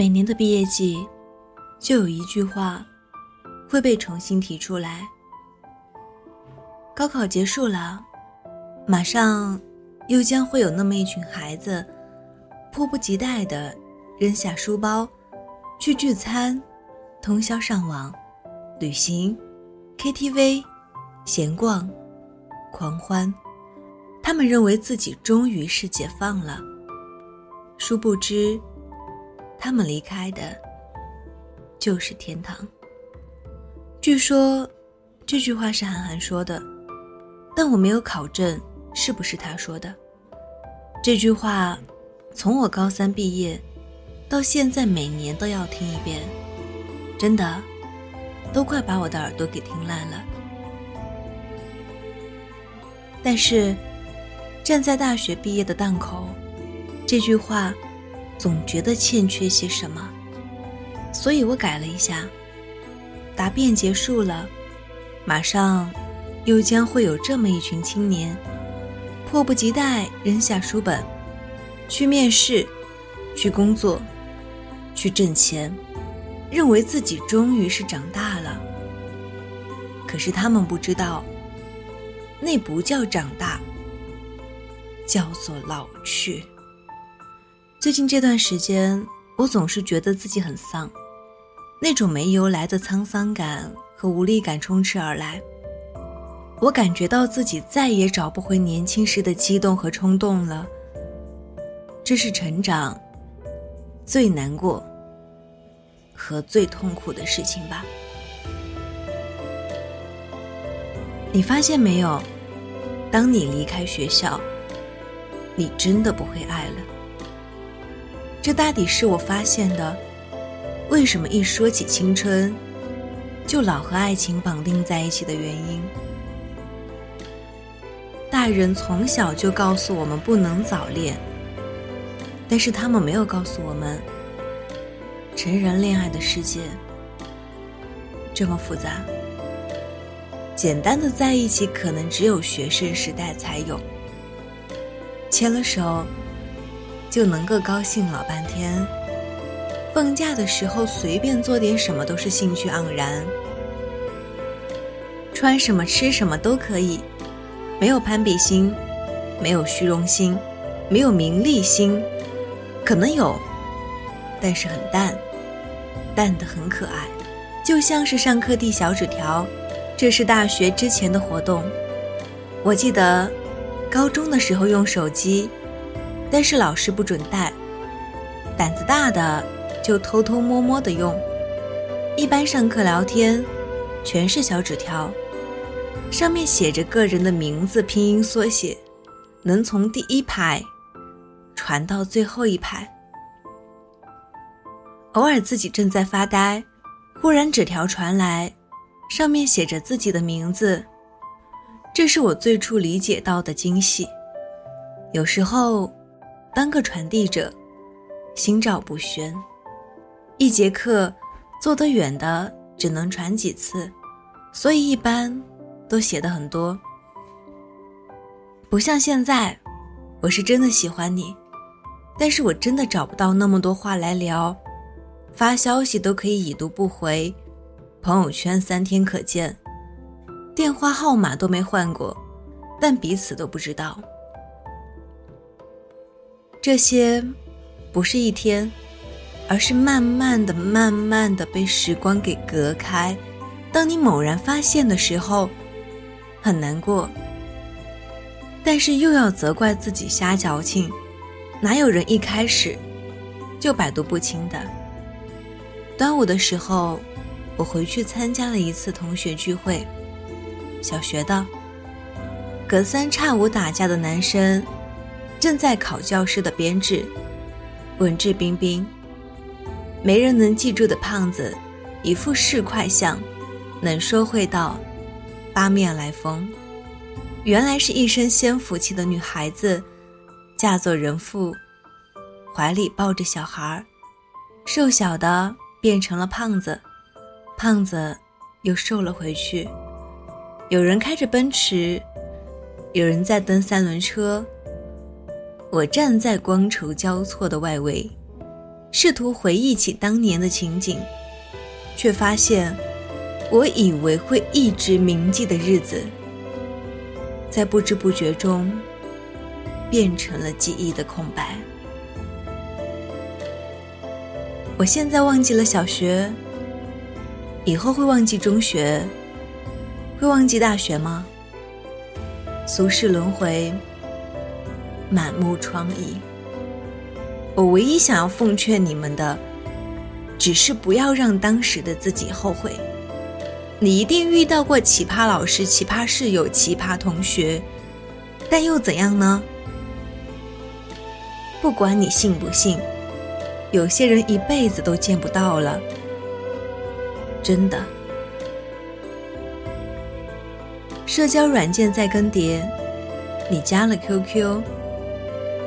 每年的毕业季，就有一句话会被重新提出来。高考结束了，马上又将会有那么一群孩子，迫不及待地扔下书包，去聚餐、通宵上网、旅行、KTV、闲逛、狂欢。他们认为自己终于是解放了，殊不知，他们离开的就是天堂。据说这句话是韩寒说的，但我没有考证是不是他说的。这句话从我高三毕业到现在，每年都要听一遍，真的都快把我的耳朵给听烂了。但是。站在大学毕业的档口，这句话总觉得欠缺些什么，所以我改了一下。答辩结束了，马上又将会有这么一群青年，迫不及待扔下书本，去面试，去工作，去挣钱，认为自己终于是长大了。可是他们不知道，那不叫长大。叫做老去。最近这段时间，我总是觉得自己很丧，那种没由来的沧桑感和无力感充斥而来。我感觉到自己再也找不回年轻时的激动和冲动了。这是成长最难过和最痛苦的事情吧？你发现没有？当你离开学校。你真的不会爱了，这大抵是我发现的。为什么一说起青春，就老和爱情绑定在一起的原因？大人从小就告诉我们不能早恋，但是他们没有告诉我们，成人恋爱的世界这么复杂。简单的在一起，可能只有学生时代才有。牵了手，就能够高兴老半天。放假的时候随便做点什么都是兴趣盎然，穿什么吃什么都可以，没有攀比心，没有虚荣心，没有名利心，可能有，但是很淡，淡的很可爱，就像是上课递小纸条。这是大学之前的活动，我记得。高中的时候用手机，但是老师不准带。胆子大的就偷偷摸摸的用。一般上课聊天，全是小纸条，上面写着个人的名字拼音缩写，能从第一排传到最后一排。偶尔自己正在发呆，忽然纸条传来，上面写着自己的名字。这是我最初理解到的惊喜。有时候，当个传递者，心照不宣。一节课，坐得远的只能传几次，所以一般都写的很多。不像现在，我是真的喜欢你，但是我真的找不到那么多话来聊，发消息都可以已读不回，朋友圈三天可见。电话号码都没换过，但彼此都不知道。这些不是一天，而是慢慢的、慢慢的被时光给隔开。当你猛然发现的时候，很难过，但是又要责怪自己瞎矫情。哪有人一开始就百毒不侵的？端午的时候，我回去参加了一次同学聚会。小学的，隔三差五打架的男生，正在考教师的编制，文质彬彬，没人能记住的胖子，一副市侩相，能说会道，八面来风。原来是一身仙福气的女孩子，嫁作人妇，怀里抱着小孩儿，瘦小的变成了胖子，胖子又瘦了回去。有人开着奔驰，有人在蹬三轮车。我站在光筹交错的外围，试图回忆起当年的情景，却发现，我以为会一直铭记的日子，在不知不觉中，变成了记忆的空白。我现在忘记了小学，以后会忘记中学，会忘记大学吗？俗世轮回，满目疮痍。我唯一想要奉劝你们的，只是不要让当时的自己后悔。你一定遇到过奇葩老师、奇葩室友、奇葩同学，但又怎样呢？不管你信不信，有些人一辈子都见不到了，真的。社交软件在更迭，你加了 QQ，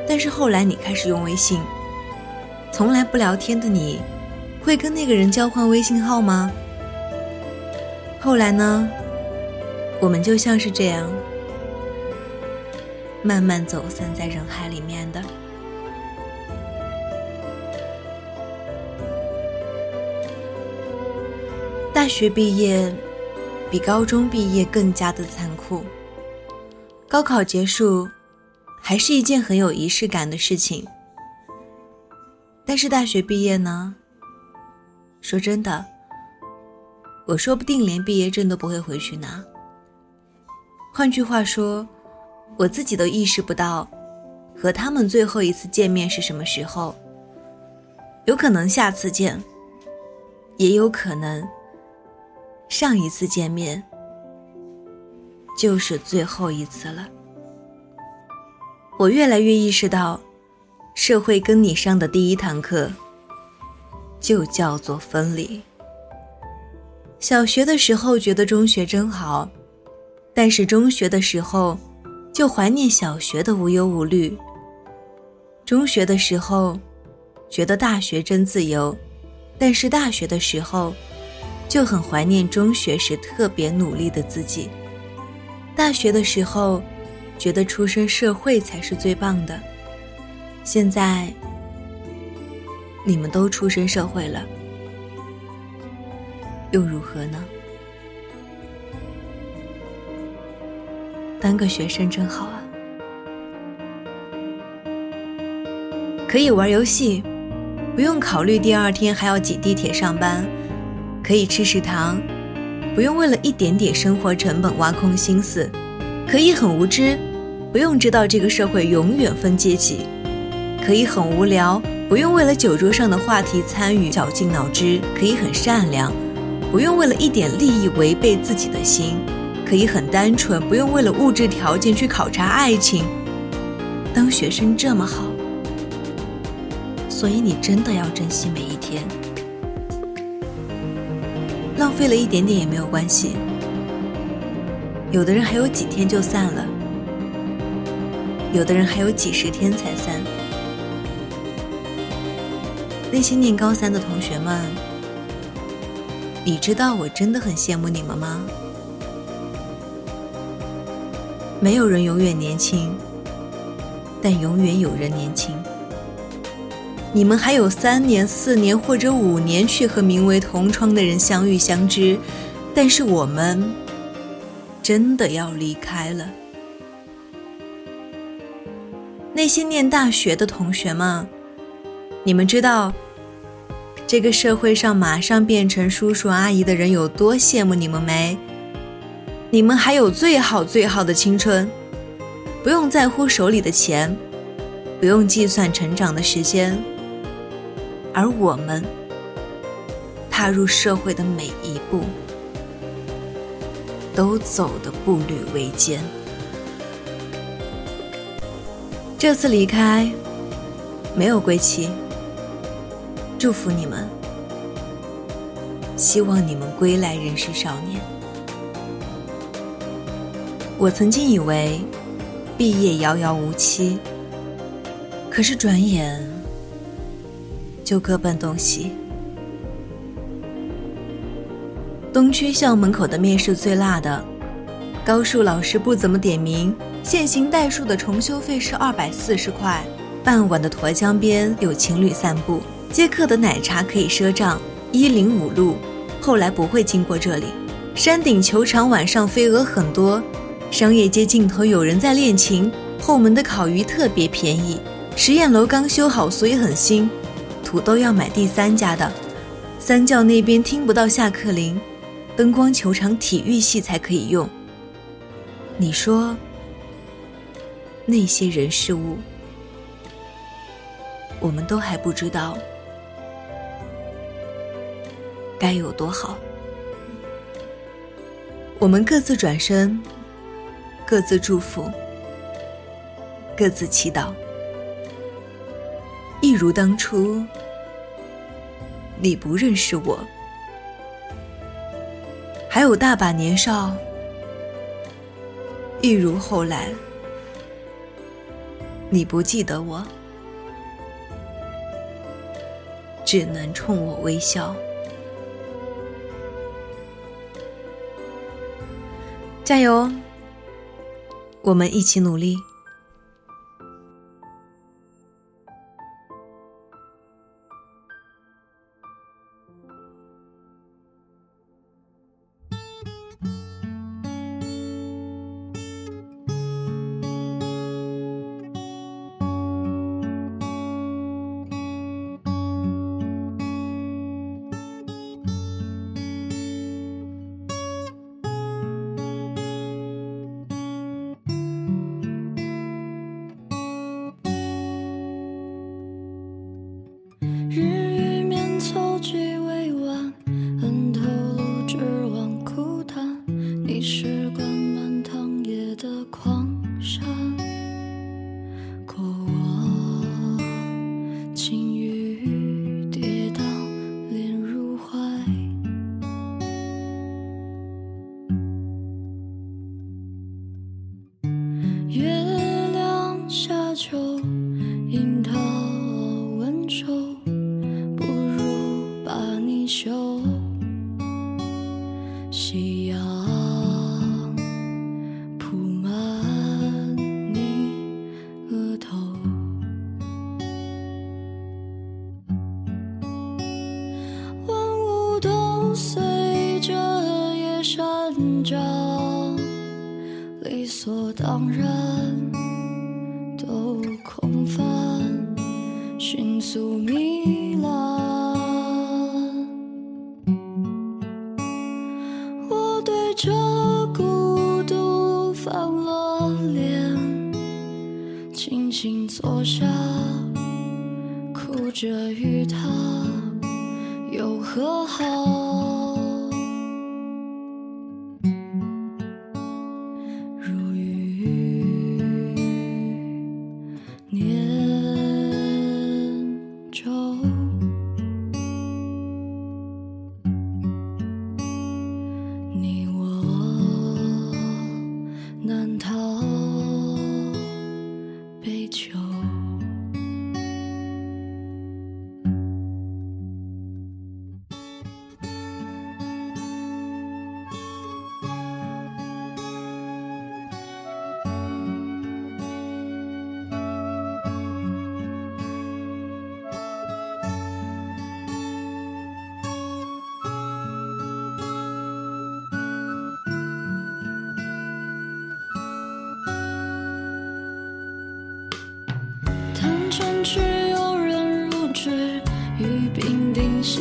但是后来你开始用微信。从来不聊天的你，会跟那个人交换微信号吗？后来呢？我们就像是这样，慢慢走散在人海里面的。大学毕业比高中毕业更加的残酷。高考结束，还是一件很有仪式感的事情。但是大学毕业呢？说真的，我说不定连毕业证都不会回去拿。换句话说，我自己都意识不到，和他们最后一次见面是什么时候。有可能下次见，也有可能上一次见面就是最后一次了。我越来越意识到。社会跟你上的第一堂课，就叫做分离。小学的时候觉得中学真好，但是中学的时候就怀念小学的无忧无虑。中学的时候觉得大学真自由，但是大学的时候就很怀念中学时特别努力的自己。大学的时候觉得出身社会才是最棒的。现在，你们都出身社会了，又如何呢？当个学生真好啊，可以玩游戏，不用考虑第二天还要挤地铁上班；可以吃食堂，不用为了一点点生活成本挖空心思；可以很无知，不用知道这个社会永远分阶级。可以很无聊，不用为了酒桌上的话题参与绞尽脑汁；可以很善良，不用为了一点利益违背自己的心；可以很单纯，不用为了物质条件去考察爱情。当学生这么好，所以你真的要珍惜每一天。浪费了一点点也没有关系，有的人还有几天就散了，有的人还有几十天才散。那些念高三的同学们，你知道我真的很羡慕你们吗？没有人永远年轻，但永远有人年轻。你们还有三年、四年或者五年去和名为同窗的人相遇相知，但是我们真的要离开了。那些念大学的同学们。你们知道，这个社会上马上变成叔叔阿姨的人有多羡慕你们没？你们还有最好最好的青春，不用在乎手里的钱，不用计算成长的时间，而我们踏入社会的每一步，都走的步履维艰。这次离开，没有归期。祝福你们，希望你们归来仍是少年。我曾经以为毕业遥遥无期，可是转眼就各奔东西。东区校门口的面是最辣的，高数老师不怎么点名，线性代数的重修费是二百四十块。傍晚的沱江边有情侣散步。接客的奶茶可以赊账。一零五路，后来不会经过这里。山顶球场晚上飞蛾很多，商业街尽头有人在练琴。后门的烤鱼特别便宜。实验楼刚修好，所以很新。土豆要买第三家的。三教那边听不到下课铃，灯光球场体育系才可以用。你说那些人事物，我们都还不知道。该有多好！我们各自转身，各自祝福，各自祈祷，一如当初，你不认识我，还有大把年少；一如后来，你不记得我，只能冲我微笑。加油！我们一起努力。情随着夜生长理所当然都空泛，迅速糜烂。我对着孤独翻了脸，轻轻坐下，哭着与他又和好。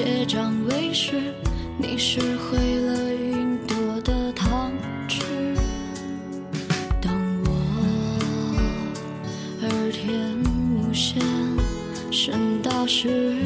结账为师，你是会了云朵的糖吃。当我耳天目线升大时，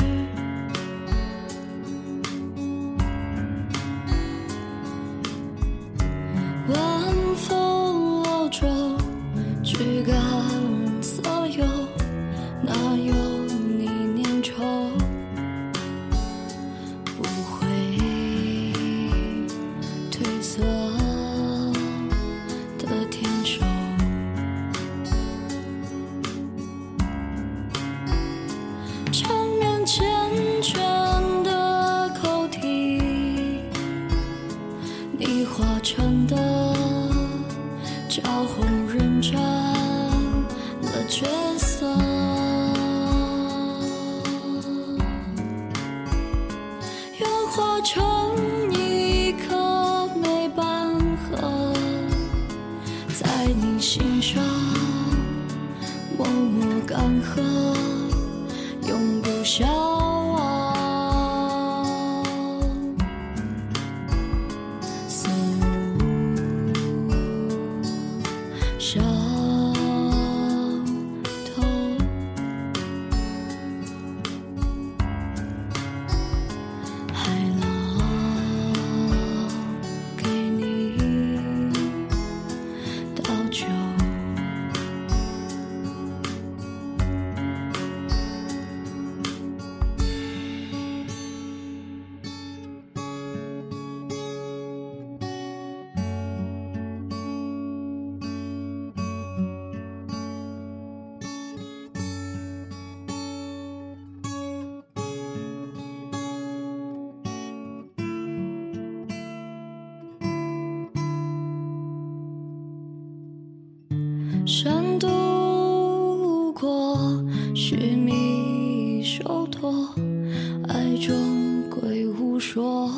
心上默默干涸，永不消。须弥手托，爱终归无说。